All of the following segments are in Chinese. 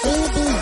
baby.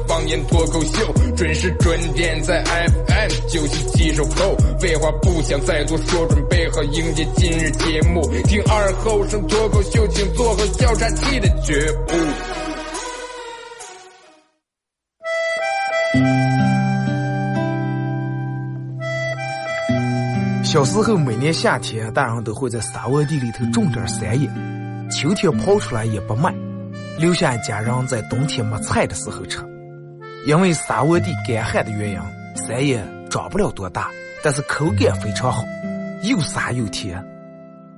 方言脱口秀，准时准点在 FM 九十七收后。废话不想再多说，准备好迎接今日节目。听二后生脱口秀，请做好笑岔气的觉悟。小时候，每年夏天，大人都会在沙窝地里头种点山野，秋天刨出来也不卖，留下家人在冬天没菜的时候吃。因为沙窝地干旱的原因，山野长不了多大，但是口感非常好，又沙又甜。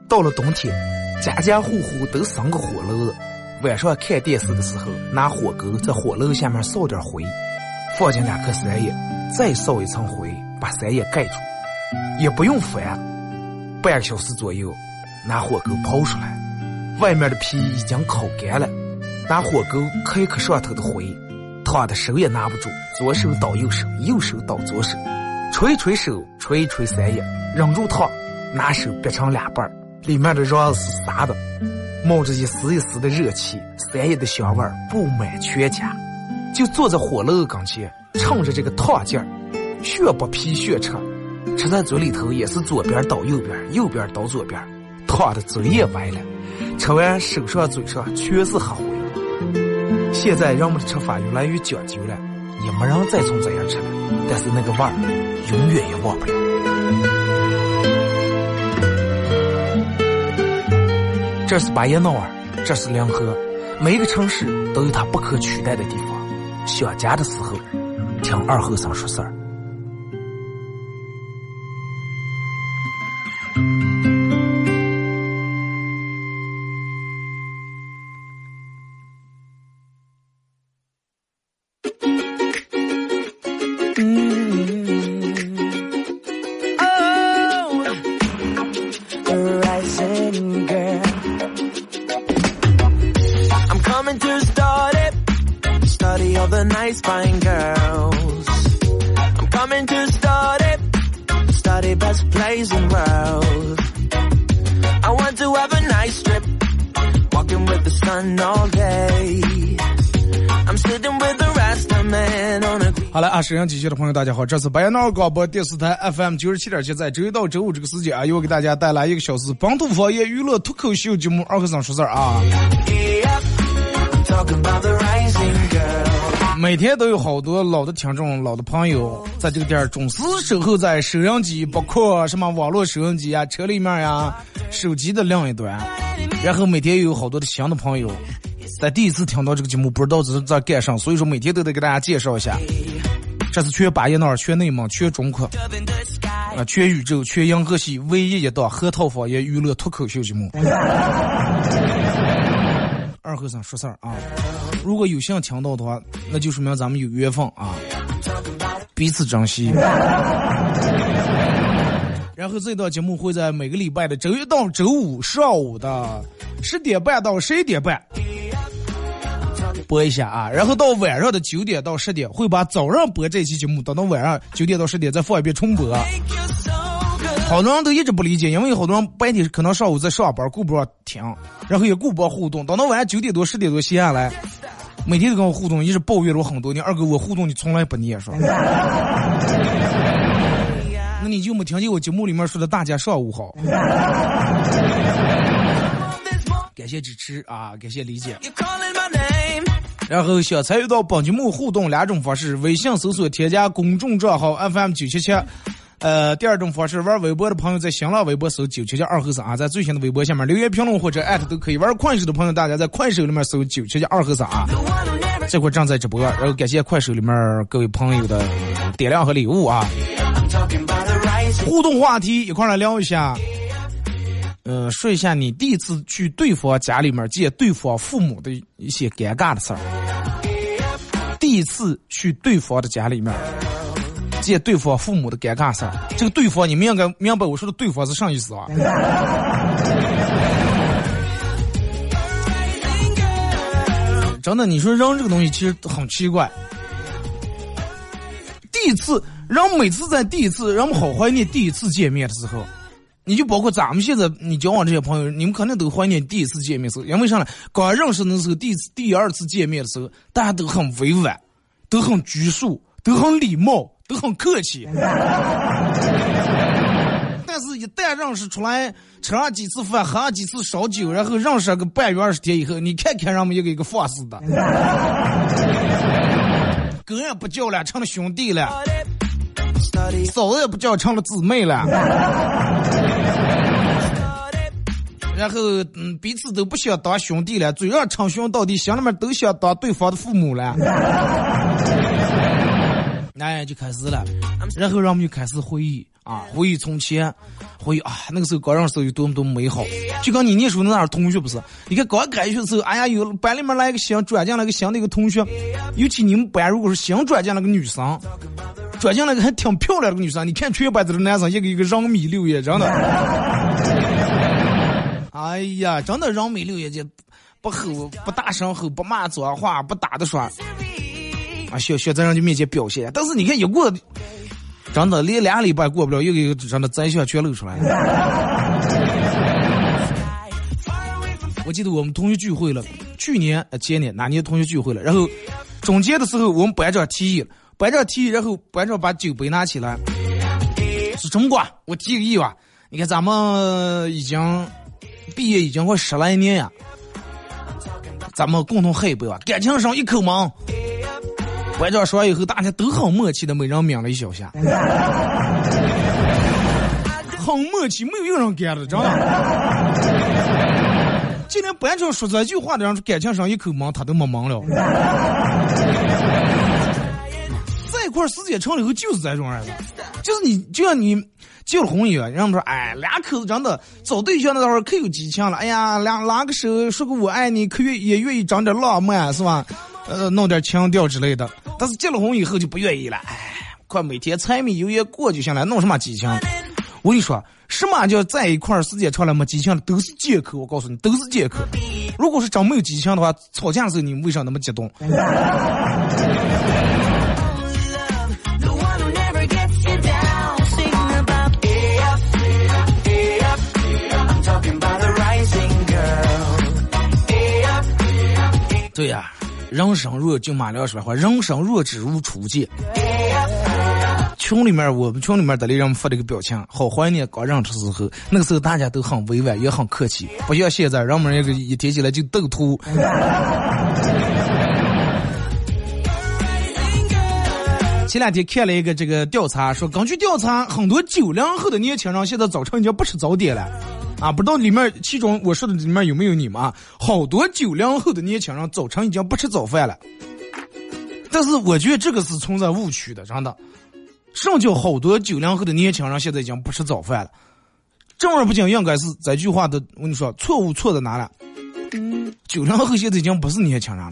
到了冬天，家家户户都生个火炉子，晚上看电视的时候，拿火钩在火炉下面烧点灰，放进两颗山野，再烧一层灰，把山野盖住。也不用翻，半个小时左右，拿火钩刨出来，外面的皮已经烤干了，拿火钩磕一磕上头的灰，烫的手也拿不住，左手倒右手，右手倒左手，捶捶手，捶一捶三叶，忍住烫，拿手掰成两半里面的瓤是沙的，冒着一丝一丝的热气，三叶的香味布满全家，就坐在火炉跟前，趁着这个烫劲儿，血不皮血吃。吃在嘴里头也是左边倒右边，右边倒左边，烫的嘴也歪了。吃完手上嘴上全是黑灰。现在人们的吃法越来越讲究了，也没人再从这样吃了。但是那个味儿永远也忘不了。这是巴彦淖尔，这是临河，每个城市都有它不可取代的地方。想家的时候，听二后生说事儿。阳机区的朋友，大家好，这是白彦淖尔广播电视台 FM 九十七点七，在周一到周五这个时间啊，又给大家带来一个小时本土方言娱乐脱口秀节目《二和尚说事》啊。每天都有好多老的听众、老的朋友在这个店儿准时守候在收音机，包括什么网络收音机啊、车里面呀、手机的另一端，然后每天又有好多的新的朋友。在第一次听到这个节目，不知道这是在干啥，所以说每天都得给大家介绍一下。这是全巴彦淖尔、全内蒙、全中国啊、全宇宙、全银河系唯一一档核桃方言娱乐脱口秀节目。二和尚说事儿啊，如果有幸听到的话，那就说明咱们有缘分啊，彼此珍惜。然后这档节目会在每个礼拜的周一到周五上午的十点半到十一点半。播一下啊，然后到晚上的九点到十点，会把早上播这期节目等到晚上九点到十点再放一遍重播。好多人都一直不理解，因为好多人白天可能上午在上班，顾不上听，然后也顾不上互动，等到晚上九点多十点多歇下来，每天都跟我互动，一直抱怨了我很多年。二哥，我互动你从来不念说，那你就没听见我节目里面说的大家上午好？感谢支持啊，感谢理解。然后想参与到本节目互动两种方式：微信搜索添加公众账号 FM 九七七，呃，第二种方式玩微博的朋友在新浪微博搜九七七二和尚啊，在最新的微博下面留言评论或者艾特都可以。玩快手的朋友，大家在快手里面搜九七七二和尚啊，这会正在直播。然后感谢快手里面各位朋友的点亮和礼物啊。互动话题一块来聊一下。嗯，说一下你第一次去对方家里面见对方父母的一些尴尬的事儿。第一次去对方的家里面见对方父母的尴尬事儿，这个对方你们应该明白我说的对方是啥意思啊？真的，你说人这个东西其实很奇怪。第一次，人每次在第一次，人们好怀念第一次见面的时候。你就包括咱们现在你交往这些朋友，你们肯定都怀念第一次见面时候，因为啥呢？刚认识的时候，第一次、第二次见面的时候，大家都很委婉，都很拘束，都很礼貌，都很客气。但是，一旦认识出来，吃上几次饭，喝上几次烧酒，然后认识个半月二十天以后，你看看人们一个一个放肆的，哥也不叫了，成了兄弟了。嫂子也不叫成了姊妹了，然后嗯，彼此都不想当兄弟了，嘴上称兄道弟，心里面都想当对方的父母了。哎，就开始了，然后让我们就开始回忆啊，回忆从前，回忆啊，那个时候刚认识有多么多么美好。就跟你念书的那儿同学不是？你看刚开学的时候，哎呀，有班里面来一个新转进来个新的一个同学，尤其你们班如果是新转进来个女生。转进来个还挺漂亮的女生，你看全班都是男生，一个一个人米六眼，真的。哎呀，真的人米六眼睛，不吼不大声吼，不骂脏话，不打的说。啊，小小在人家面前表现，但是你看一过，真的连俩礼拜过不了，一个一个真的真相全露出来了。我记得我们同学聚会了，去年前年哪年同学聚会了，然后总结的时候，我们班长提议。班长提议，然后班长把酒杯拿起来，是中国，我提个议吧。你看咱们已经毕业已经快十来年呀，咱们共同喝一杯吧，感情上一口闷。班长说完以后，大家都很默契的，每人抿了一小下，很默契，没有一个人干的，真的。今天班长说这句话的人，感情上一口闷，他都没闷了。块时间长了以后就是这种样子，就是你就像你结了婚一样，人们说，哎，两口子真的找对象的时候可有激情了，哎呀，两拉个手说个我爱你，可愿也愿意长点浪漫是吧？呃，弄点情调之类的。但是结了婚以后就不愿意了，哎，快每天柴米油盐过就行了，弄什么激情？我跟你说，什么叫在一块时间长了没激情了都是借口。我告诉你，都是借口。如果是真没有激情的话，吵架的时候你为啥那么激动？人生若就马良说的话，人生若只如初见。群里面我们群里面的人们发了一个表情，好怀念刚认识时候，那个时候大家都很委婉，也很客气，不像现在人们那个一提起来就斗图。前两天看了一个这个调查，说根据调查，很多九零后的年轻人现在早晨已经不吃早点了。啊，不知道里面其中我说的里面有没有你们啊？好多九零后的年轻人早晨已经不吃早饭了。但是我觉得这个是存在误区的，真的。什么叫好多九零后的年轻人现在已经不吃早饭了？正儿八经应该是这句话的，我跟你说，错误错在哪了？九零后现在已经不是年轻人了。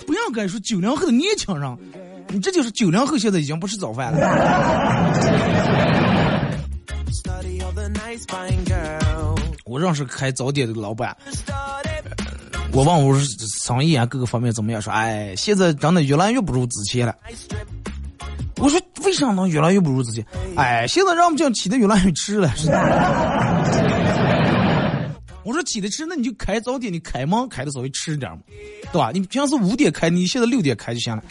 不应该说九零后的年轻人，你这就是九零后现在已经不吃早饭了。我认识开早点的老板，我问我是生意啊各个方面怎么样？说哎，现在真的越来越不如之前了。我说为啥能越来越不如之前？哎，现在让我们讲起的越来越迟了。我说起的迟，那你就开早点，你开门开的稍微迟点嘛，对吧？你平时五点开，你现在六点开就行了。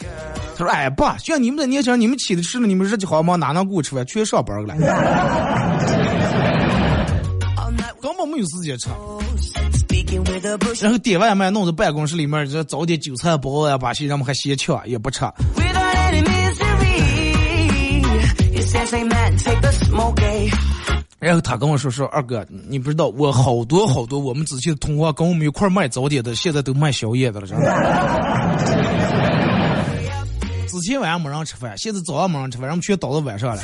他说哎爸，像你们这年轻人，你们起的迟了，你们日计好忙，哪能给我吃饭？全上班了。根本没有时间吃，然后点外卖弄在办公室里面，这早点韭菜包呀，把些人们还嫌抢也不吃。然后他跟我说说二哥，你不知道我好多好多我们之前的同学跟我们一块卖早点的，现在都卖宵夜的了，真的。之前晚上没人吃饭，现在早上没人吃饭，人们全倒到晚上了。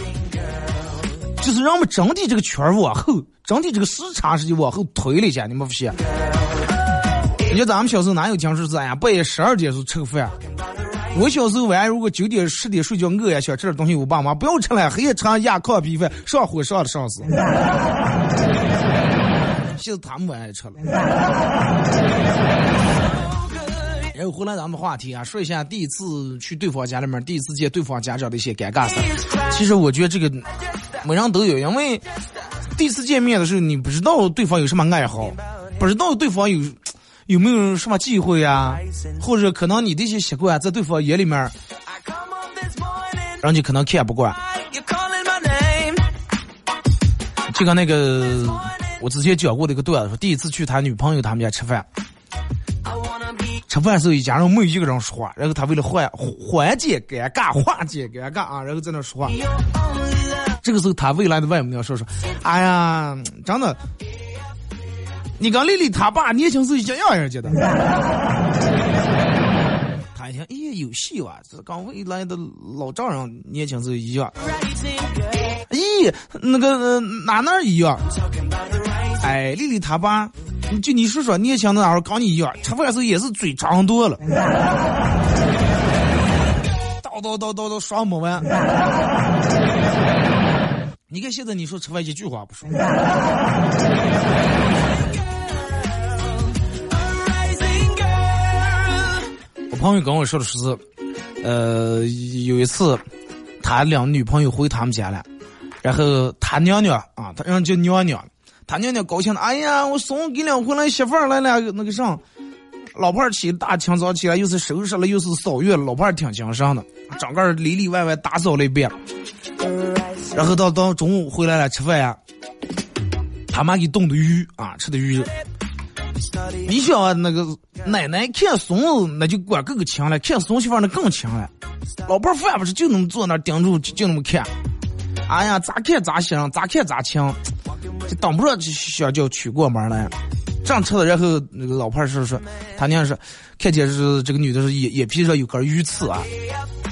就是让我们整体这个圈儿往后，整体这个时差是就往后推了一下，你们发现？你说咱们小时候哪有讲说是哎呀半夜十二点时候吃个饭？我小时候晚上如果九点十点睡觉，饿呀想吃点东西，我爸妈不要吃了，黑夜吃压炕皮饭，上火上的上死。现在他们不爱吃了。然后回来咱们话题啊，说一下第一次去对方家里面，第一次见对方家长的一些尴尬事。其实我觉得这个每人都有，因为第一次见面的时候，你不知道对方有什么爱好，不知道对方有有没有什么忌讳啊，或者可能你的一些习惯在对方眼里面，人家可能看不惯。就跟那个我之前讲过的一个段子，说第一次去他女朋友他们家吃饭。吃饭时候，一家人没有一个人说话，然后他为了缓缓解尴尬、化解尴尬啊，然后在那说话。这个时候，他未来的外母娘说说：“哎呀，真的，你跟丽丽她爸年轻时候一样样觉得。”他一听，咦，有戏哇！这跟未来的老丈人年轻时候一样。咦，那个哪哪一样？哎，丽丽她爸。就你说说，年轻的时候跟你一样，吃饭时候也是嘴张多了，叨叨叨叨叨说没完。你看现在你说吃饭一句话不说。朋友跟我说的是，呃，有一次他两女朋友回他们家了，然后他娘娘啊，他让叫娘娘。他娘娘高兴的，哎呀，我送给两回来媳妇儿来了，那个啥，老伴儿起大清早起来又是收拾了又是扫月，老伴儿挺精神的，整个里里外外打扫了一遍，然后到到中午回来了吃饭呀，他妈给冻的鱼啊，吃的鱼，你想啊，那个奶奶看孙子那就管更强了，看孙媳妇那更强了，老伴儿饭不是就那么坐那盯住就那么看，哎呀，咋看咋香，咋看咋强。就挡不住，就想叫娶过门来，正吃的，然后那个老伴说说，他娘说，看见是这个女的是眼眼皮上有根鱼刺啊，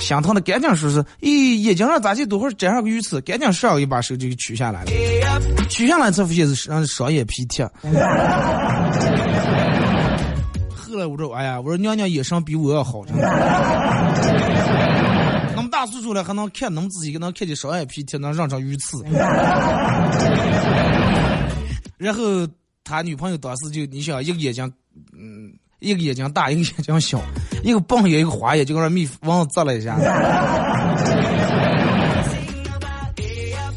心疼的赶紧说是，咦，眼睛上咋就多会粘上个鱼刺，赶紧上一把手就给取下来了，取下来才发现是让双眼皮贴。后来我说，哎呀，我说娘娘眼神比我要好，那么大岁数了还能看能自己，能看见双眼皮贴，能让上鱼刺。然后他女朋友当时就你想一个眼睛，嗯，一个眼睛大，一个眼睛小，一个蹦眼，一个花眼，就跟那蜜蜂蛰了一下。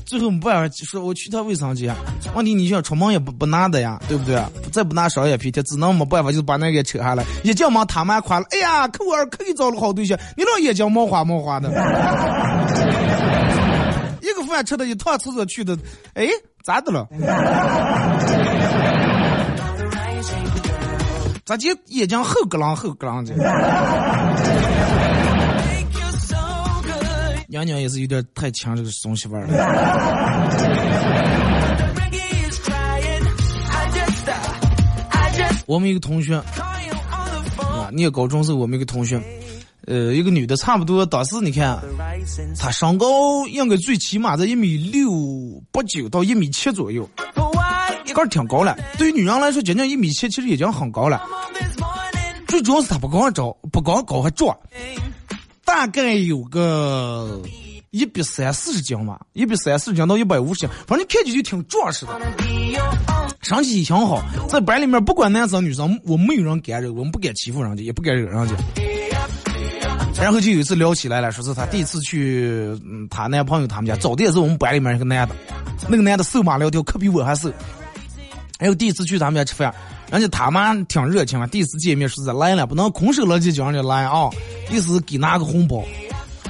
最后没办法，说我去趟卫生间。问题你想出门也不不拿的呀，对不对？再不拿双眼皮贴，只能没办法，就把那个扯下来。一进门他妈夸了，哎呀，可我儿可以找了好对象，你老眼睛冒花冒花的。一个饭吃的，一趟厕所去的，哎。咋的了？咋就眼睛后咯啷后咯啷的？娘娘也是有点太强这个东西味儿了。我们一个同学啊，念高中时候我们一个同学。呃，一个女的，差不多当时你看，她身高应该最起码在一米六八九到一米七左右，个儿挺高了。对于女人来说，仅仅一米七其实已经很高了。最主要是她不光高，不光高还壮，大概有个一比三四十斤吧，一比三四十斤到一百五十斤，反正看起就挺壮实的，身体挺好。在班里面，不管男生女生，我没有人敢惹，我们不敢欺负人家，也不敢惹人家。然后就有一次聊起来了，说是他第一次去他男朋友他们家，找的也是我们班里面一个男的，那个男的瘦马苗条，可比我还瘦。还有第一次去他们家吃饭，人家他妈挺热情啊，第一次见面说是来了，不能空手来就叫人家来啊，意思给拿个红包。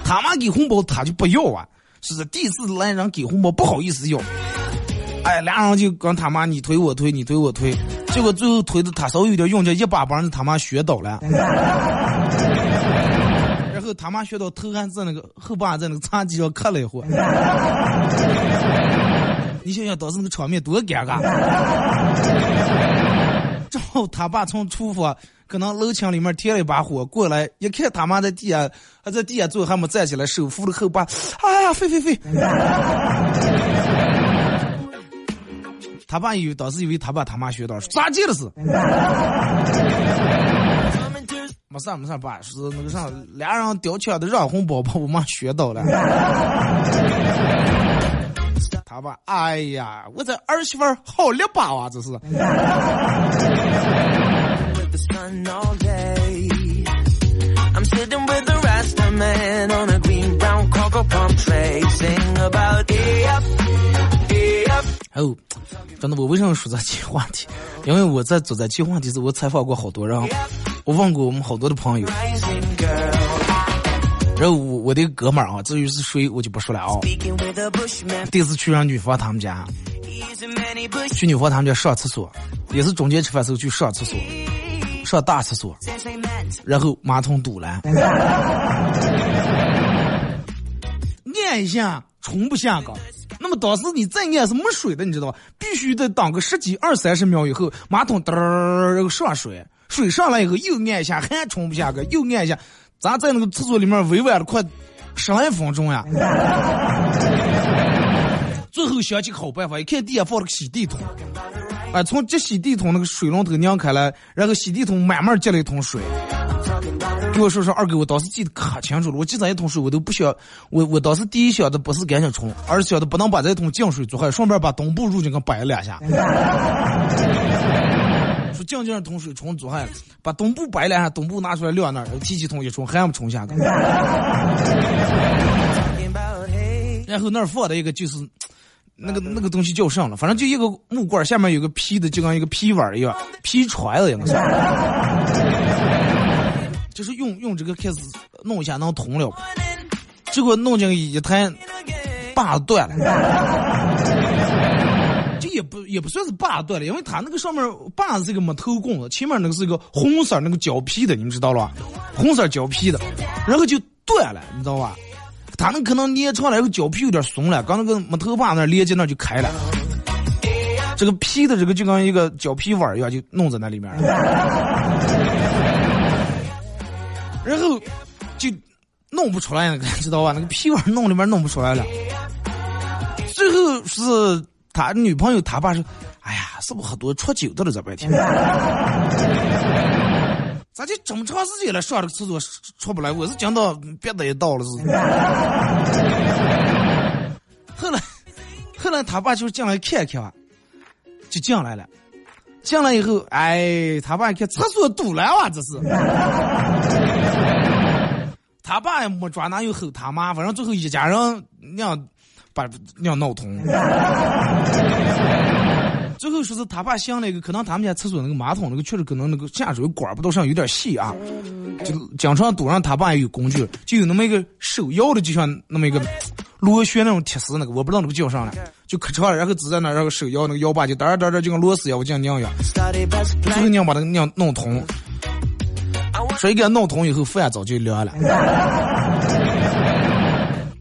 他妈给红包他就不要啊，是是第一次来人给红包不好意思要。哎，俩人就跟他妈你推我推，你推我推，结果最后推的他稍微有点用劲，一把把人他妈学倒了。然后他妈学到头还在那个后把在那个茶几上磕了一会，你想想当时那个场面多尴尬。正好他爸从厨房可能楼墙里面添了一把火过来，一看他妈在地下还在地下坐还没站起来，手扶着后把，哎呀，飞飞飞！他爸以为当时以为他爸他妈学到咋地了是？没事没事爸，是那个啥，俩人掉钱的让红包把我妈学到了。他吧，哎呀，我这儿媳妇好了吧啊，这是。哦，真的，我为什么说这期话题？因为我在做这期话题时，我采访过好多人，我问过我们好多的朋友。然后我我的哥们儿啊，至于是谁，我就不说了啊。第一次去上女方他们家，去女方他们家上厕所，也是中间吃饭时候去上厕所，上大厕所，然后马桶堵了，按一下冲不下个。那么当时你再按是没水的，你知道吧？必须得等个十几二三十秒以后，马桶噔儿然后上水，水上来以后又按一下，还冲不下个，又按一下。咱在那个厕所里面委婉了快十来分钟呀，最后想起个好办法，一看地下放了个洗地桶，哎，从这洗地桶那个水龙头拧开来，然后洗地桶慢慢接了一桶水。给我说说二哥，我当时记得可清楚了，我记这一桶水我都不想，我我当时第一想的不是赶紧冲，而是想的不能把这桶净水做坏，顺便把东部入境给摆了两下。说静静桶水冲左海，把东部摆两下，东部拿出来晾那儿，提起桶一冲，还不冲下。然后那儿放的一个就是那个那个东西叫上了，反正就一个木棍，下面有个劈的，就跟一个劈碗一样，皮揣子一样。就是用用这个开始弄一下能通了，结果弄进一台把断了。也不也不算是把断了，因为它那个上面把子是一个木头棍子，前面那个是一个红色那个胶皮的，你们知道了吧？红色胶皮的，然后就断了，你知道吧？它那可能捏长了以后胶皮有点松了，刚那个木头把那连接那就开了，这个皮的这个就跟一个胶皮碗一样，就弄在那里面了，然后就弄不出来，知道吧？那个皮碗弄里面弄不出来了，最后是。他女朋友他爸说：“哎呀，是不是喝多出酒的了？这半天，咋就这么长时间了，上这个厕所出不来？我是讲到别的也到了是。后来，后来他爸就进来看看，就进来了。进来以后，哎，他爸一看厕所堵了哇，这是。他爸也没抓哪有吼他妈，反正最后一家人那样。”把尿闹通，最后说是他爸想那个，可能他们家厕所那个马桶那个确实可能那个下水管不都上有点细啊，就经常堵上他爸也有工具，就有那么一个手摇的，就像那么一个螺旋那种铁丝那个，我不知道那个叫啥了，就可长了，然后支在那，然后手摇那个摇把就哒哒哒就跟螺丝一样，我这样拧一样，最后拧把那个尿弄通，所以给他弄通以后，饭早就凉了。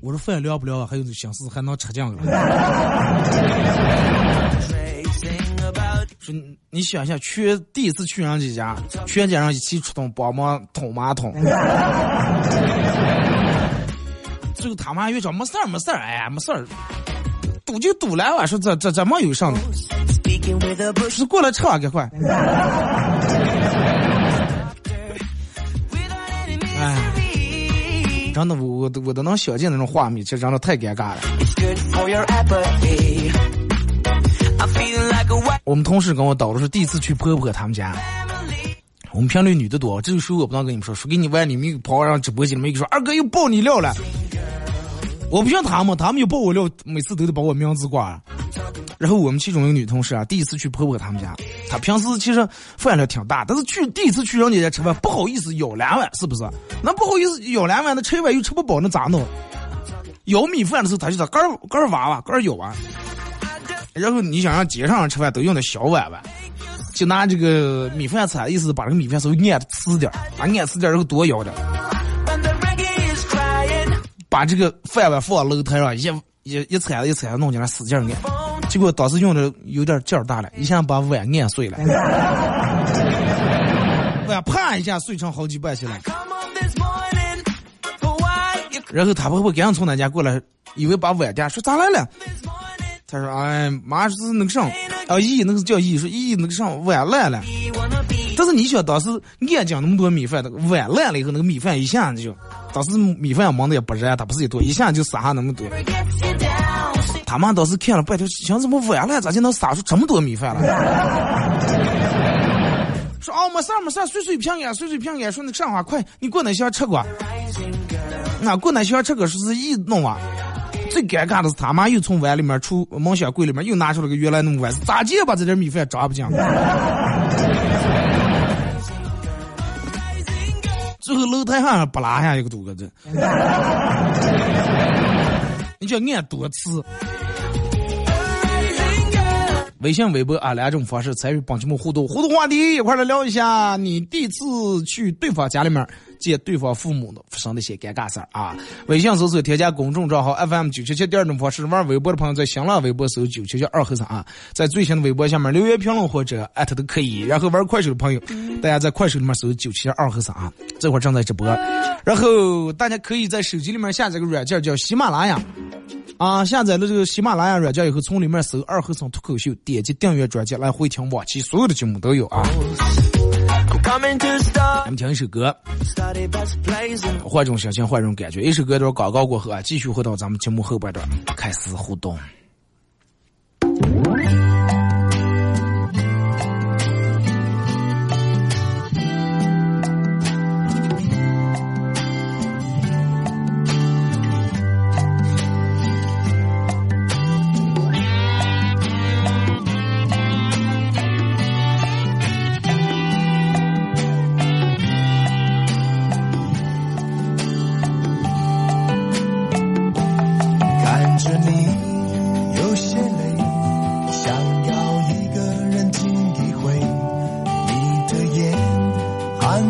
我说饭凉不凉？还有心思还能吃酱了？说你想想，去第一次去人家家，全家人一起出动帮忙通马桶。最后他妈又说没事儿没事儿，哎没事儿，堵就堵了。我说这这这没有上的，是过来撤赶快。真的，我我都我都能想见那种画面，其实真的太尴尬了。我们同事跟我叨的是第一次去婆婆他们家，我们频率女的多，这个时候我不能跟你们说，说给你玩，你们跑上直播间里面一个说二哥又爆你料了。我不像他们，他们又爆我料，每次都得把我名字挂。然后我们其中一个女同事啊，第一次去婆婆他们家，她平时其实饭量挺大，但是去第一次去人家家吃饭，不好意思舀两碗，是不是？那不好意思舀两碗，那吃一碗又吃不饱，那咋弄？舀米饭的时候，她就说干干挖挖，干舀啊。然后你想让街上人吃饭都用的小碗碗，就拿这个米饭铲，意思把这个米饭稍微按瓷点把按瓷点然后多舀点，把这个饭碗放楼台上，一一一铲子一铲子弄进来，使劲按。结果当时用的有点劲儿大了，一下把碗按碎了，碗啪一下碎成好几半去了。然后他婆婆赶紧从他家过来，以为把碗掉，说咋来了？他说：“哎，妈是那个啥，啊，姨那个叫姨，说姨那个啥碗烂了。但是你想当时俺讲那么多米饭，那个碗烂了以后，那个米饭一下子就，当时米饭忙的也不热，他不是一多，一下就撒下那么多。他妈当时看了半天，想怎么碗烂咋就能撒出这么多米饭来？” 说哦，没事没事，随随平安，随随平安。说那个啥话，快，你过那先吃过。那过那先吃过，说是一弄啊。最尴尬的是他妈又从碗里面出梦想柜里面又拿出了个原来那么碗，咋地把这点米饭装不进？最后楼台上不拉下一个多个这。你就爱多吃。微信、微博啊两种方式参与帮节目互动，互动话题一块来聊一下。你第一次去对方家里面见对方父母的发生的一些尴尬事儿啊。微信搜索添加公众账号 FM 九七七，第二种方式玩微博的朋友在新浪微博搜九七七二和三啊，在最新的微博下面留言评论或者艾特都可以。然后玩快手的朋友，大家在快手里面搜九七七二和三啊，这会儿正在直播。然后大家可以在手机里面下载个软件叫喜马拉雅。啊，下载了这个喜马拉雅软件以后，从里面搜“二和尚脱口秀”，点击订阅专辑来回听往期所有的节目都有啊。咱们听一首歌，换种心情，换种感觉。一首歌段广告过后啊，继续回到咱们节目后半段，开始互动。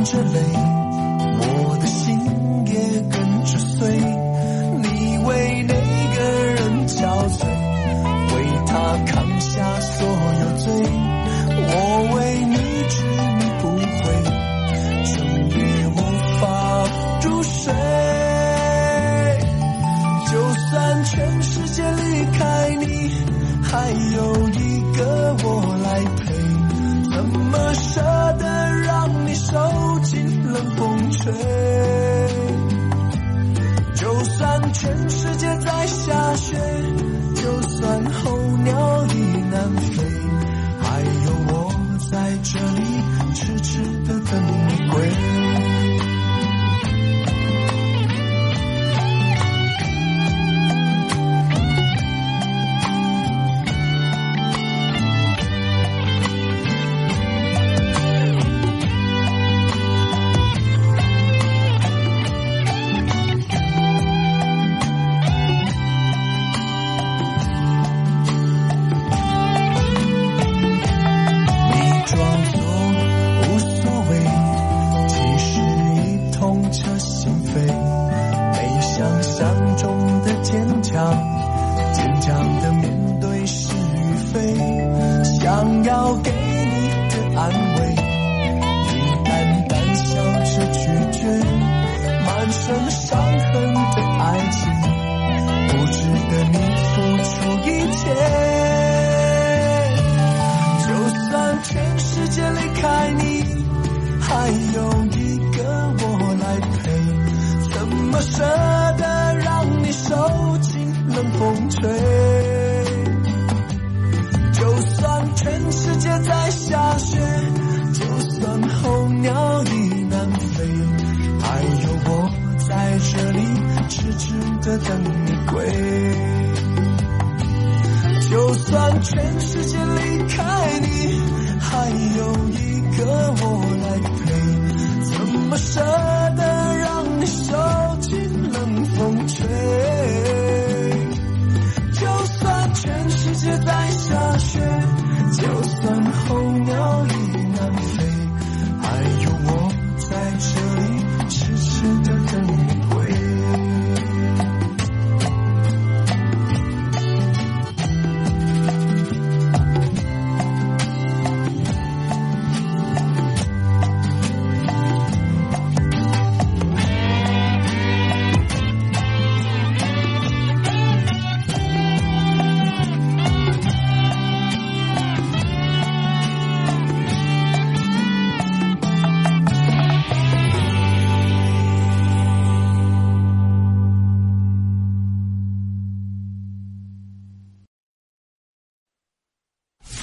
to live. 等你归，就算全世界离开你，还有一个我来陪，怎么舍？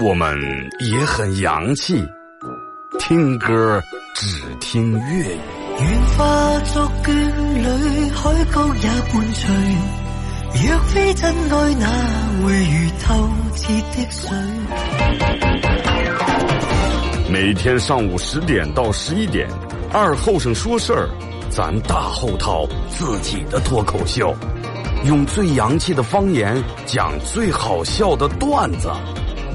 我们也很洋气，听歌只听粤语。愿化作眷侣，海角也伴随。若非真爱，哪会如透彻的水？每天上午十点到十一点，二后生说事儿，咱大后套自己的脱口秀，用最洋气的方言讲最好笑的段子。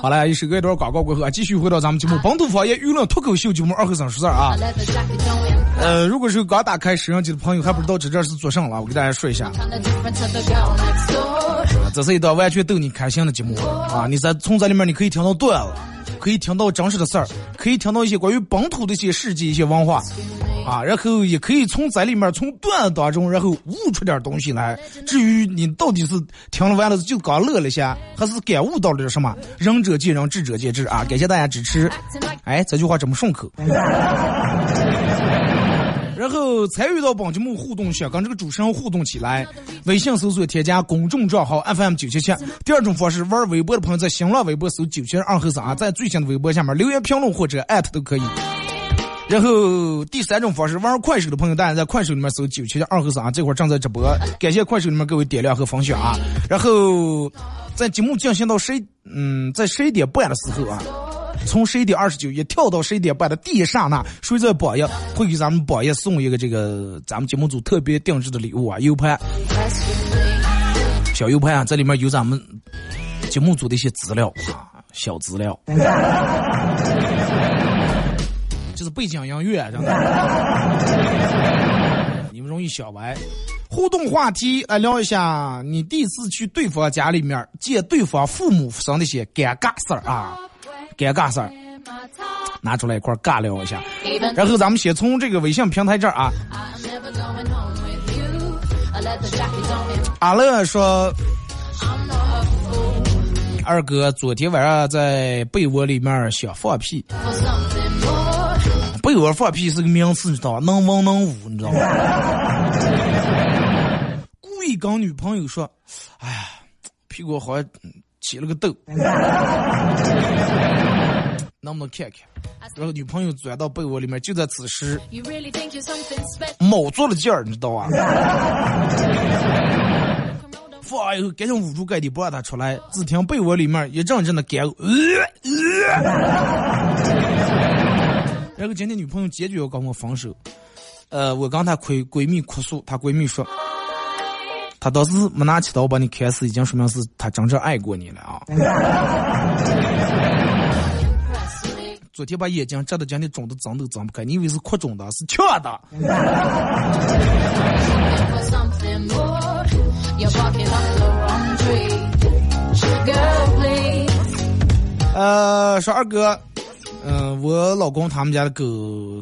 好了，一首歌一段广告过后啊，继续回到咱们节目《本土方言娱乐脱口秀》节目二和尚说事儿啊。呃，如果是刚打开摄像机的朋友还不知道这这是做啥了，我给大家说一下.这是一档完全逗你开心的节目啊！你在从这里面你可以听到段子，可以听到真实的事儿，可以听到一些关于本土的一些事迹、一些文化啊，然后也可以从在里面从段子当中，然后悟出点东西来。至于你到底是听了完了就刚乐了一下，还是感悟到了什么，仁者见仁，智者见智啊！感谢大家支持。哎，这句话这么顺口。然后参与到本节目互动，想跟这个主持人互动起来，微信搜索添加公众账号 FM 九七七。第二种方式，玩微博的朋友在新浪微博搜九七二后三啊，在最新的微博下面留言评论或者艾特都可以。然后第三种方式，玩快手的朋友，大家在快手里面搜九七二后三啊，这会儿正在直播，感谢快手里面各位点亮和分享啊。然后在节目进行到十一，嗯，在十一点半的时候啊。从十一点二十九一跳到十一点半的第一刹那，谁在榜一会给咱们榜一送一个这个咱们节目组特别定制的礼物啊，U 盘，小 U 盘啊，这里面有咱们节目组的一些资料啊，小资料，就是背景音乐，你们容易想歪。互动话题来聊一下，你第一次去对方家里面见对方父母发生的一些尴尬事儿啊。尴尬事儿，拿出来一块尬聊一下。然后咱们先从这个微信平台这儿啊，阿乐说，二哥昨天晚上在被窝里面想放屁，被窝放屁是个名词，你知道吗？能文能武，你知道吗？故意跟女朋友说，哎呀，屁股好像起了个痘。能不能看看？然后女朋友钻到被窝里面，就在此时，卯足了劲儿，你知道吧？放完以后，赶紧捂住盖底，不让他出来。只听被窝里面一阵阵的干呕。然后今天女朋友坚决要跟我分手。呃，我跟她闺闺蜜哭诉，她闺蜜说，他当时没拿起刀把你砍死，已经说明是他真正爱过你了啊。昨天把眼睛遮的今天肿的睁都睁不开，你以为是哭肿的，是呛的。呃，说二哥，嗯、我老公他们家的狗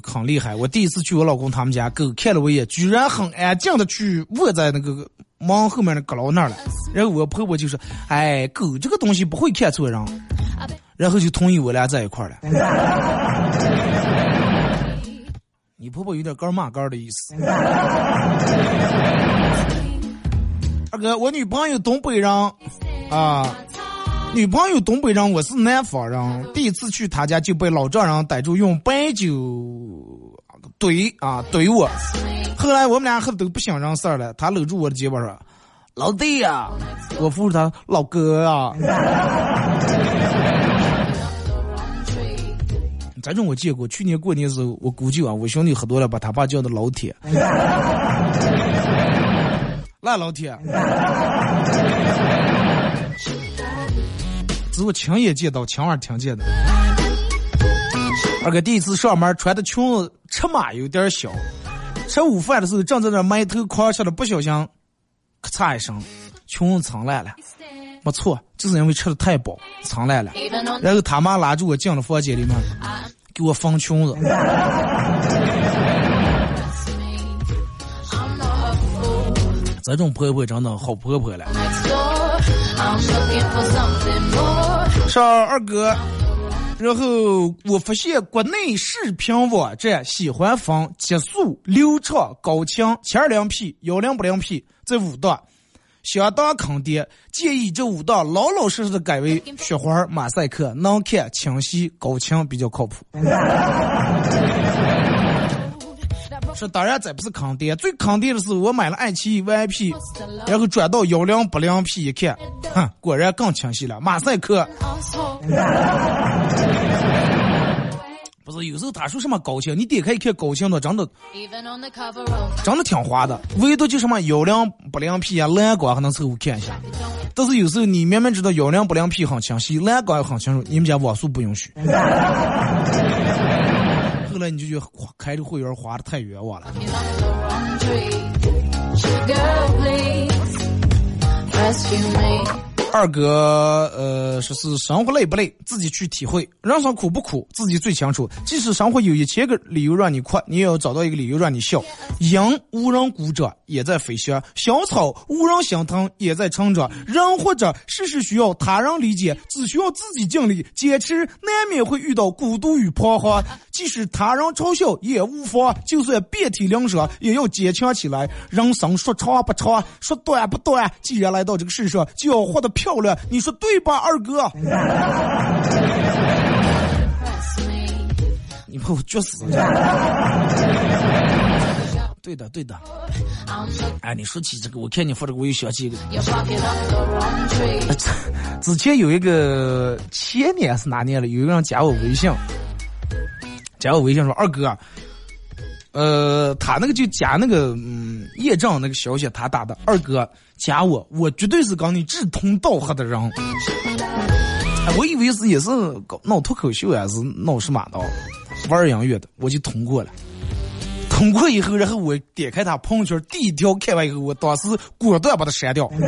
很厉害。我第一次去我老公他们家，狗看了我一眼，居然很安静的去卧在那个门后面的阁楼那儿了。然后我婆婆就说：“哎，狗这个东西不会看错人。”然后就同意我俩在一块儿了。你婆婆有点干骂干的意思。二哥，我女朋友东北人啊，女朋友东北人，我是南方人。第一次去她家就被老丈人逮住用白酒怼啊怼我。后来我们俩喝的都不想让事儿了，他搂住我的肩膀说：“老弟呀、”我扶住他：“老哥啊。”这种我见过。去年过年时候，我估计啊，我兄弟喝多了，把他爸叫的老铁。那老铁，这是我亲眼见到、亲耳听见的。二哥第一次上班穿的裙子尺码有点小，吃午饭的时候正在那埋头狂吃的，不小心咔嚓一声，裙子撑烂了。没错，就是因为吃的太饱，撑烂了。然后他妈拉住我进了房间里面，给我缝裙子。这种婆婆真的好婆婆了。说二哥，然后我发现国内视频网站喜欢分极速、流畅、高清、七二零 P、幺零八零 P 这五档，相当坑爹。建议这五档老老实实的改为雪花、马赛克，能看、清晰、高清比较靠谱。说当然这不是坑爹，最坑爹的是我买了爱奇艺 VIP，然后转到幺零八零 P 一看，哼，果然更清晰了，马赛克。不是，有时候他说什么高清，你点开一看高清的，真的，真的挺滑的。唯独就什么幺零八零 P 啊，蓝光还能凑合看一下。但是有时候你明明知道幺零八零 P 很清晰，蓝光也很清楚，你们家网速不允许。后来你就觉得开这会员花的太冤枉了。二哥，呃，说是生活累不累，自己去体会；人生苦不苦，自己最清楚。即使生活有一千个理由让你哭，你也要找到一个理由让你笑。鹰无人鼓掌，也在飞翔；小草无人心疼，也在成长。人活着，事事需要他人理解，只需要自己尽力坚持，难免会遇到孤独与彷徨。即使他人嘲笑也无妨，就算遍体鳞伤，也要坚强起来。人生说长不长，说短不短，既然来到这个世上，就要活得平亮。你说对吧，二哥？你把我撅死！对的，对的。哎，你说起这个，我看你发这个，我又想起一个。之前有一个前年是哪年了？有一个人加我微信。加我微信说二哥，呃，他那个就加那个嗯验证那个消息，他打的二哥加我，我绝对是跟你志同道合的人。哎我以为是也是搞闹脱口秀还是闹什么的，玩音乐的，我就通过了。通过以后，然后我点开他朋友圈第一条看完以后，我当时果断把他删掉。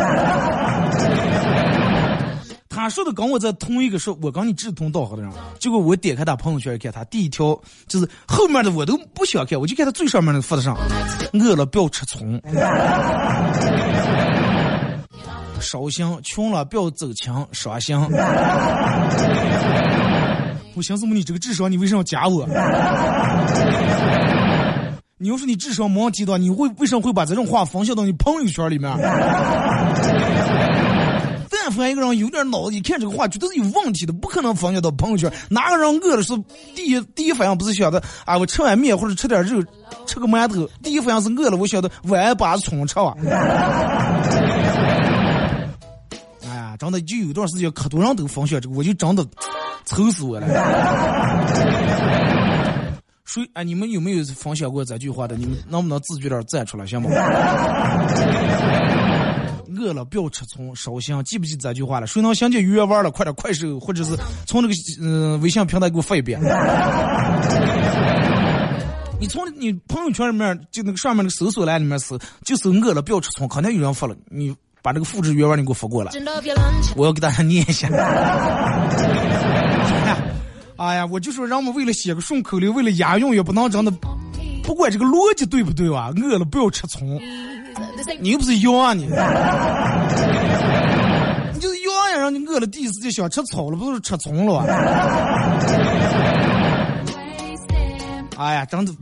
他说的跟我在同一个说，我跟你志同道合的人。结果我点开他朋友圈一看，他第一条就是后面的我都不想看，我就看他最上面那个发的上，饿了不要吃葱，烧香穷了不要走墙，烧香。我寻思么？你这个智商，你为什么要加我？你要是你智商没问题的话，你会为什么会把这种话分享到你朋友圈里面？但凡一个人有点脑子，一看这个话绝对是有问题的，不可能分享到朋友圈。哪个人饿了是第一第一反应不是想着啊？我吃碗面或者吃点肉，吃个馒头，第一反应是饿了，我晓得晚把葱吃完。真的就有段时间可多人都分享这个，我就真的愁死我了。谁哎？你们有没有分享过这句话的？你们能不能自觉点站出来行吗？饿了不要吃葱，烧香，记不记这句话了？谁能想起原文了？快点快手，或者是从那个嗯微信平台给我发一遍。你从你朋友圈里面就那个上面那个搜索栏里面搜，就搜饿了不要吃葱，肯定有人发了。你把这个复制原文你给我发过来，我要给大家念一下。哎呀，我就说让我们为了写个顺口溜，为了押韵，也不能真的不管这个逻辑对不对吧？饿了不要吃葱。你又不是羊啊你，你就是羊呀！让你饿了，第一次就想吃草了，不是吃葱了吧？哎呀，真的！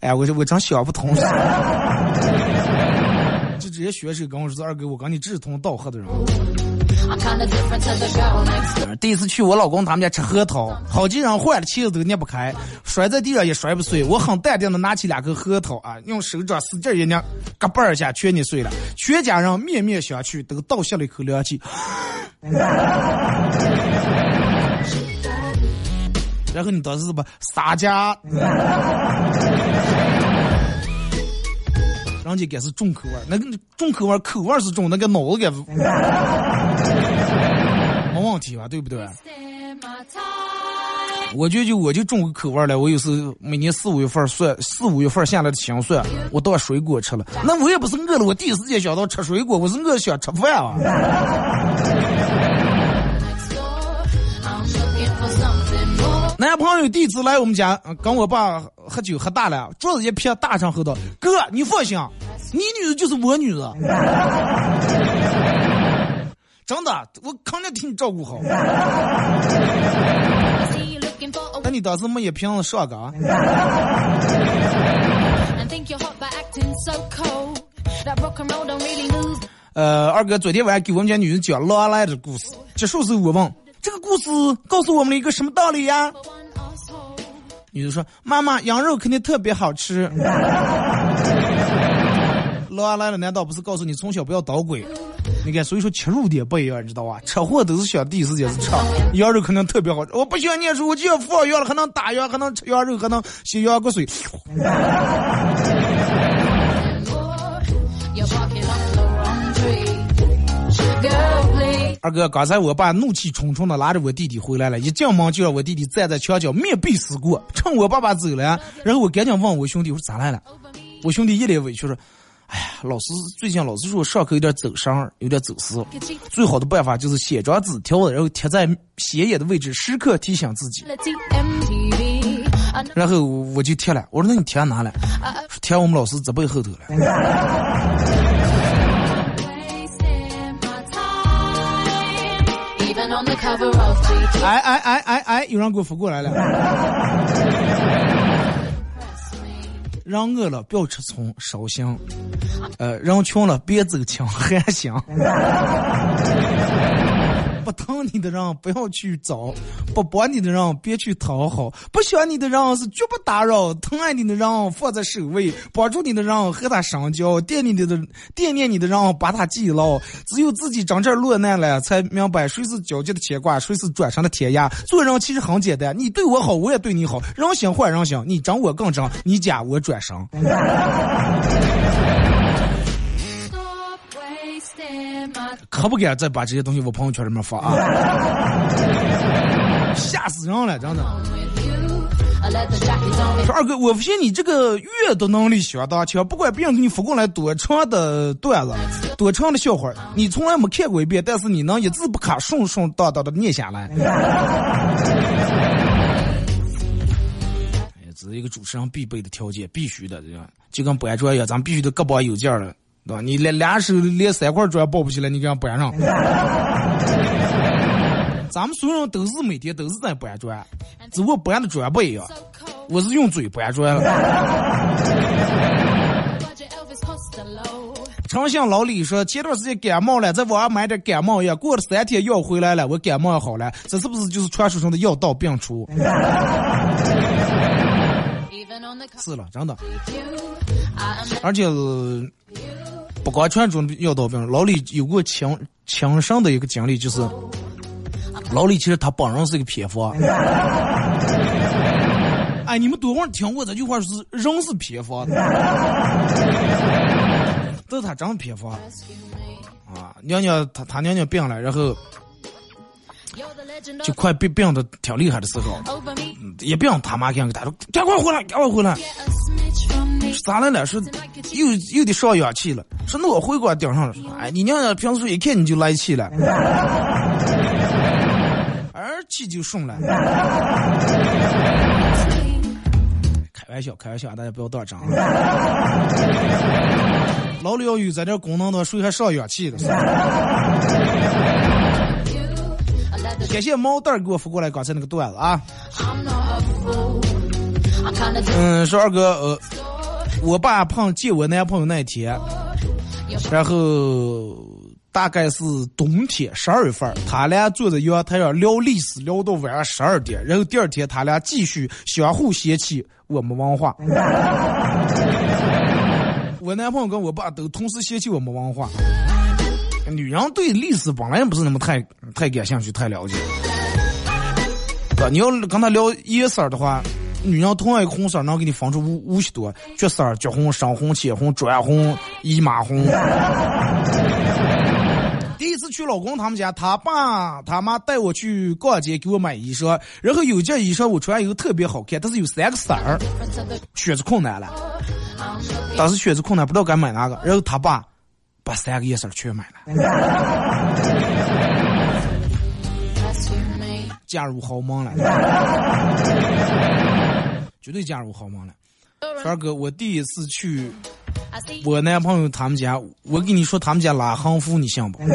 哎呀，我我真想不通，就直接学手跟我说二哥，我跟你志同道合的人。第一次去我老公他们家吃核桃，好几人坏了气子都捏不开，摔在地上也摔不碎。我很淡定的拿起两颗核桃啊，用手掌使劲一捏，嘎嘣一下全捏碎了。全家人面面相觑，都倒吸了一口凉气。然后你当时是吧撒家，人家该是重口味，那个重口味口味是重，那个脑子该没问题吧？对不对？In my time. 我就就我就重口味了，我有时每年四五月份儿蒜四五月份下来的青蒜，我当水果吃了。那我也不是饿了，我第一时间想到吃水果，我是饿想吃饭啊。男朋友第一次来我们家跟我爸喝酒喝大了桌子一片大声吼道哥你放心你女的就是我女的真的我肯定替你照顾好。那你当时没一瓶子上的啊？呃二哥昨天晚上给我们家女人讲拉拉的故事结束时我问。这个故事告诉我们了一个什么道理呀？女的说：“妈妈，羊肉肯定特别好吃。”狼来了，难道不是告诉你从小不要捣鬼？你看，所以说切入点不一样，你知道吧？吃货都是想第一时间是吃，羊肉肯定特别好吃。我不喜欢念书，我就要放羊了，还能打羊，还能吃羊肉，还能吸羊骨髓。二哥，刚才我爸怒气冲冲的拉着我弟弟回来了，一进门就让我弟弟站在墙角面壁思过。趁我爸爸走了，然后我赶紧问我兄弟，我说咋来了？我兄弟一脸委屈说：“哎呀，老师最近老师说我上课有点走神儿，有点走神。最好的办法就是写张纸条，然后贴在显眼的位置，时刻提醒自己。然后我就贴了，我说那你贴哪了？贴我们老师字背后头了。哎哎哎哎哎，有人给我扶过来了。让饿了不要吃葱，烧香；呃，人穷了别走亲，寒心。不疼你的人不要去找，不帮你的人别去讨好，不想你的人是绝不打扰，疼爱你的人放在首位，帮助你的人和他深交，惦念你的惦念你的人把他记牢。只有自己真正落难了，才明白谁是交集的牵挂，谁是转身的天涯。做人其实很简单，你对我好，我也对你好，人心换人心，你争我更争，你假我转身。可不敢再把这些东西往朋友圈里面发啊！吓死人了，真的。说二哥，我发现你这个阅读能力相当强，不管别人给你发过来多长的段子、多长的笑话，你从来没看过一遍，但是你能一字不卡、顺顺当当的念下来。哎，这是一个主持人必备的条件，必须的，这样就跟搬砖一样，咱们必须得胳膊有劲儿了，对吧？你连俩手连三块砖抱不起来，你给人搬上。咱们所有人都是每天都是在搬砖，只不过搬的砖不一样。我是用嘴搬砖了。诚信老李说，前段时间感冒了，在网上买点感冒药，过了三天药回来了，我感冒好了，这是不是就是传说中的药到病除是了，真的而且呃不光传说中的药到病，老李有过亲亲身的一个经历，就是老李其实他本人是一个偏方。哎，你们多会儿听过这句话，说是人是偏方的，这是他真偏方啊！娘娘他他娘娘病了，然后就快病病的挺厉害的时候.一病他妈赶给他说赶快回来，赶快回来，咋来了？说又又得上氧气了，说那我回过来顶上了。哎，你娘平时一看你就来气了，而气就顺了。开玩笑，开玩笑，大家不要当真。老李要有在这功能的，谁还上氧气的？感谢毛蛋给我发过来刚才那个段子啊。嗯，说二哥，呃，我爸碰见我男朋友那天，然后大概是冬天十二月份，他俩坐在阳台上聊历史，聊到晚上十二点，然后第二天他俩继续相互嫌弃我们文化。我男朋友跟我爸都同时嫌弃我们文化。女人对历史本来也不是那么太太感兴趣、太了解。你要跟他聊颜色的话，女人同样一个红色能给你分出五五十多：橘色、橘红、深红、浅红、砖红、姨妈红。第一次去老公他们家，他爸他妈带我去逛街给我买衣裳，然后有件衣裳我穿以后特别好看，但是有三个色儿，选择困难了。当时选择困难，不知道该买哪个，然后他爸把三个颜色全买了。嫁入豪门了，绝对嫁入豪门了。川哥，我第一次去我男朋友他们家，我跟你说他们家拉横幅，你信不？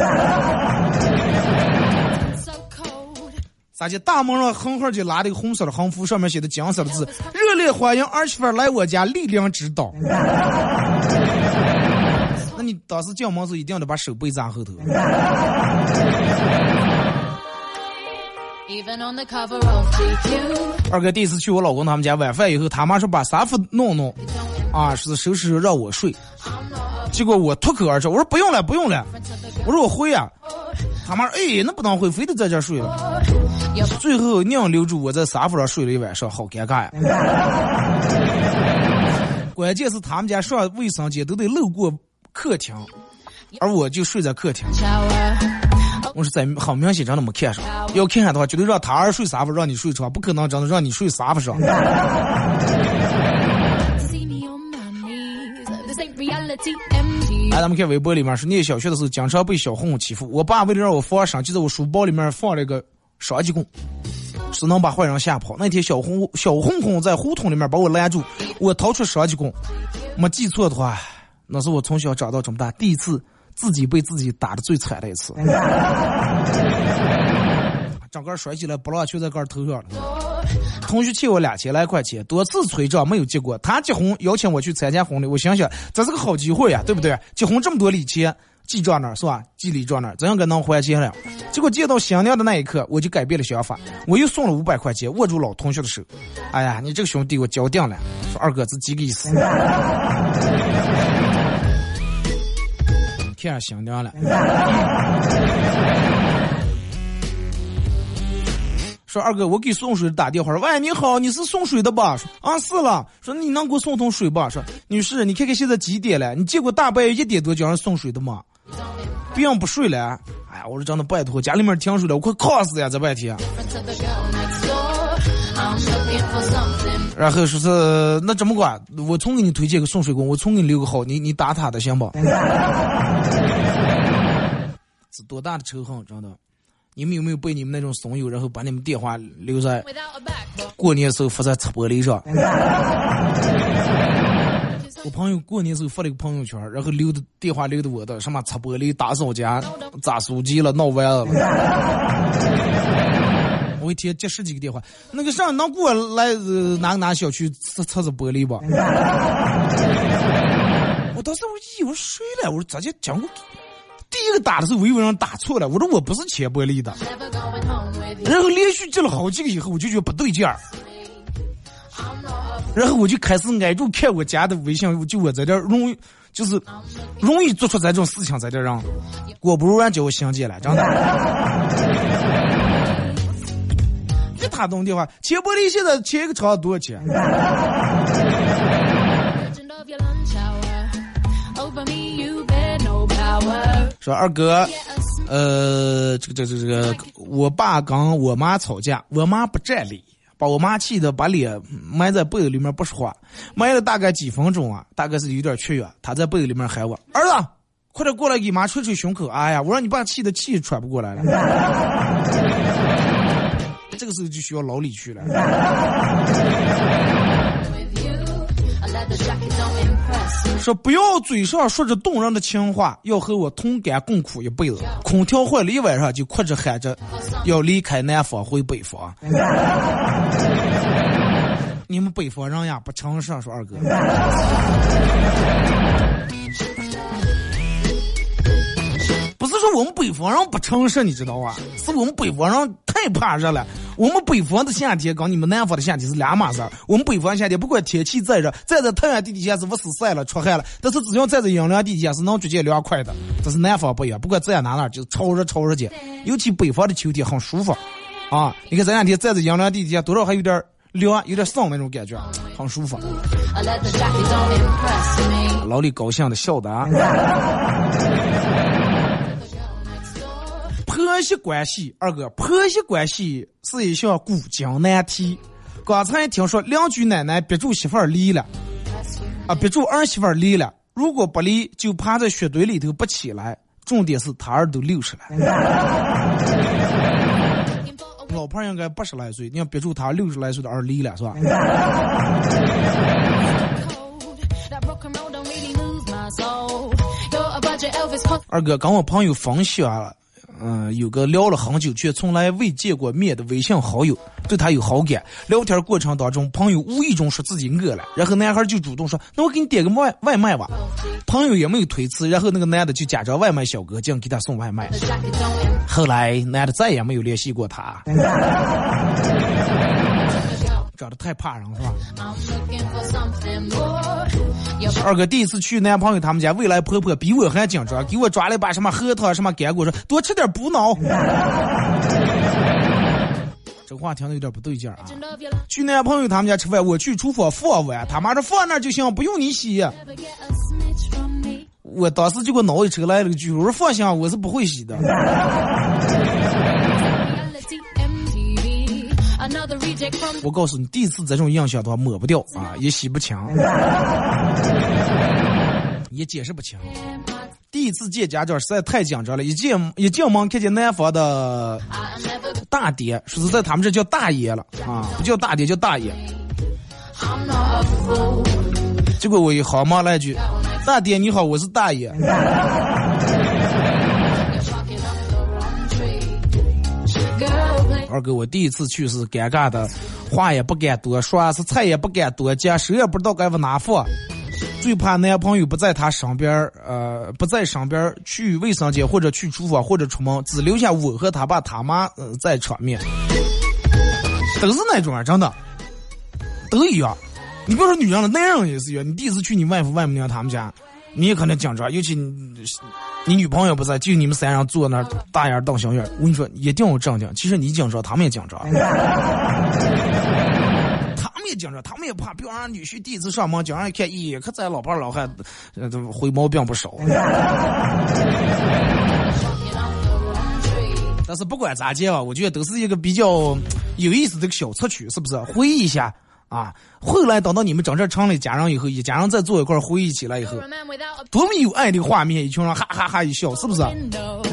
大姐？大门上横横就拉了个红色的横幅，上面写的金色的字：“热烈欢迎儿媳妇来我家，力量指导。”那你当时进门时候一定得把手背扎后头。二哥第一次去我老公他们家，晚饭以后，他妈说把沙发弄弄，啊，是收拾让我睡。结果我脱口而出，我说不用了，不用了。我说我会啊。他妈说，哎，那不能会，非得在这睡了。最后硬留住我在沙发上睡了一晚上，好尴尬呀。关键是他们家上卫生间都得路过客厅，而我就睡在客厅。我是在很明显真的没看上，要看上的话，绝对让他儿睡沙发，让你睡床，不可能真的让你睡沙发上。来，咱们看微博里面是念小学的时候经常被小混混欺负，我爸为了让我放声，就在我书包里面放了个双截棍，是能把坏人吓跑。那天小混小混混在胡同里面把我拦住，我掏出双截棍，没记错的话，那是我从小长到这么大第一次。自己被自己打的最惨的一次，整个甩起来，不落就在个头上了。同学欠我两千来块钱，多次催账没有结果。他结婚邀请我去参加婚礼，我想想这是个好机会呀，对不对？结婚这么多礼钱，记账那是吧？记礼账那怎样该能还钱了？结果见到新娘的那一刻，我就改变了想法，我又送了五百块钱，握住老同学的手。哎呀，你这个兄弟我交定了，说二哥是几个意思？天新娘了，说二哥，我给送水的打电话，喂，你好，你是送水的吧？说啊，是了。说你能给我送桶水吧？说女士，你看看现在几点了？你见过大半夜一点多叫人送水的吗？病不睡了？哎呀，我说真的拜托，家里面停水了，我快渴死呀，这半天。然后说是那怎么管？我重给你推荐个送水工，我重给你留个号，你你打他的行不？是多大的仇恨，真的？你们有没有被你们那种怂友，然后把你们电话留在过年时候发在车玻璃上？我朋友过年时候发了一个朋友圈，然后留的电话留的我的什么擦玻璃、打扫家、砸手机了、闹歪了。我一天接十几个电话，那个啥能过来哪哪小区擦擦擦玻璃吧？我当时我以为谁了？我说咋就讲过？第一个打的时候，我以为人打错了。我说我不是切玻璃的。然后连续接了好几个以后，我就觉得不对劲儿。然后我就开始挨住看我家的微信，就我在这容易就是容易做出这种事情，在这让，果不如让叫我相见了，真的。打通电话，切玻璃现在切一个厂多少钱？说二哥，呃，这个这个这个，我爸跟我妈吵架，我妈不占理，把我妈气得把脸埋在被子里面不说话，埋了大概几分钟啊，大概是有点缺氧，他在被子里面喊我儿子，快点过来给妈捶捶胸口。哎呀，我让你爸气的气喘不过来了。这个时候就需要老李去了。说不要嘴上说着动人的情话，要和我同甘共苦一辈子。空调坏了一晚上就哭着喊着要离开南方回北方。你们北方人呀不诚实，说二哥。说我们北方人不诚实，你知道吧？是我们北方人太怕热了。我们北方的夏天跟你们南方的夏天是两码事儿。我们北方夏天不管天气再热，站在太阳地底下是不死晒了、出汗了，但是只要站在阴凉地底下是能直接凉快的。这是南方不一样，不管在哪哪就是超热超热的，尤其北方的秋天很舒服啊！你看这两天站在阴凉地底下，多少还有点凉，有点爽那种感觉，很舒服。老李高兴的笑的啊。婆媳关系，二哥，婆媳关系是一项古今难题。刚才听说邻居奶奶逼住媳妇儿离了，啊，逼住儿媳妇儿离了。如果不离，就趴在雪堆里头不起来。重点是他儿都六十了，老婆应该八十来岁，你要逼住他六十来岁的儿离了，是吧？二哥跟我朋友分享。嗯，有个聊了很久却从来未见过面的微信好友，对他有好感。聊天过程当中，朋友无意中说自己饿了，然后男孩就主动说：“那我给你点个外外卖吧。”朋友也没有推辞，然后那个男的就假装外卖小哥，这样给他送外卖。后来男的再也没有联系过他。长得太怕人是吧？二哥第一次去男朋友他们家，未来婆婆比我还紧张，给我抓了一把什么核桃什么干果，说多吃点补脑。这话听的有点不对劲啊！去男朋友他们家吃饭，我去厨房放碗，他妈说放那就行，不用你洗。我当时就给我脑一车来了个句，我说放心，我是不会洗的。我告诉你，第一次这种印象的话抹不掉啊，也洗不清，也解释不清。第一次见家长实在太紧张了，一进一进门看见南方的大爹，说是在他们这叫大爷了啊，不叫大爹叫大爷。结果我一好骂了一句：“大爹你好，我是大爷。”二哥，我第一次去是尴尬的，话也不敢多说，是菜也不敢多夹，手也不知道该往哪放，最怕男朋友不在他身边呃，不在身边去卫生间或者去厨房或者出门，只留下我和他爸他妈在场面，都是那种啊，真的，都一样。你别说女人了，男人也是一样。你第一次去你外父外母娘他们家，你也可能紧张，尤其。你女朋友不在，就你们三人坐那儿大眼瞪小眼。我跟你说，一定要正经。其实你紧张，他们也紧张。他们也紧张，他们也怕，比方说女婿第一次上门，叫人一看，咦，可咱老伴老汉，呃，回毛病不少。但是不管咋讲吧，我觉得都是一个比较有意思的小插曲，是不是？回忆一下。啊！后来等到你们整这成了家人以后，一家人再坐一块回忆起来以后，多么有爱的画面！一群人哈哈哈一笑，是不是？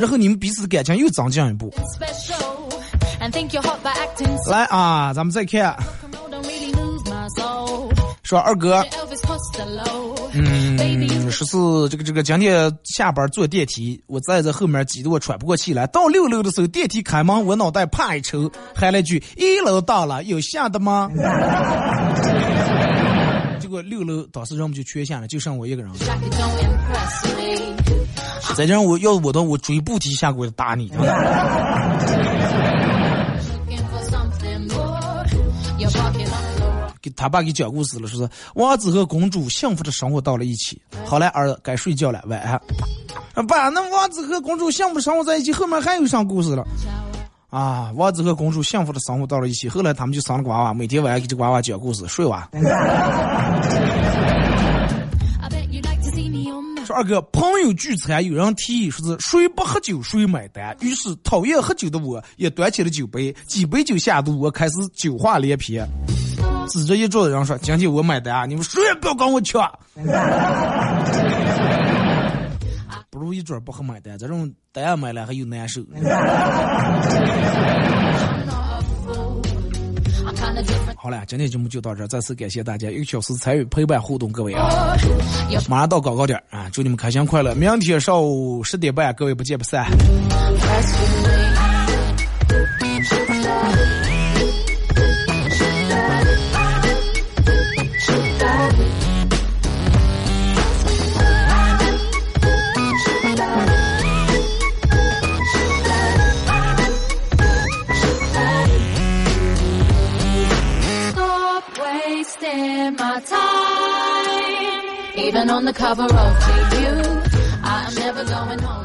然后你们彼此的感情又增进一步。来啊，咱们再看。说二哥，嗯，说是这个这个今天下班坐电梯，我站在后面挤得我喘不过气来。到六楼的时候，电梯开门，我脑袋啪一抽，喊了句：“一楼到了，有下的吗？”结果六楼当时人们就缺下了，就剩我一个人。再这样，我要我的我追步梯下过来打你。他爸给讲故事了，说是王子和公主幸福的生活到了一起。好了，儿子该睡觉了，晚安。爸，那王子和公主幸福生活在一起，后面还有啥故事了？啊，王子和公主幸福的生活到了一起，后来他们就生了个娃娃，每天晚上给这娃娃讲故事，睡娃。说二哥，朋友聚餐，有人提议说是谁不喝酒谁买单，于是讨厌喝酒的我也端起了酒杯，几杯酒下肚，我开始酒话连篇。指着一桌子人说：“今天我买单，你们谁也不要跟我抢。不如一桌不喝买单，这种单买了还有难受。好了，今天节目就到这儿，再次感谢大家一个小时参与陪伴互动，各位啊！马上到广告点啊，祝你们开心快乐！明天上午十点半，各位不见不散。Even on the cover of GQ, I'm never going home.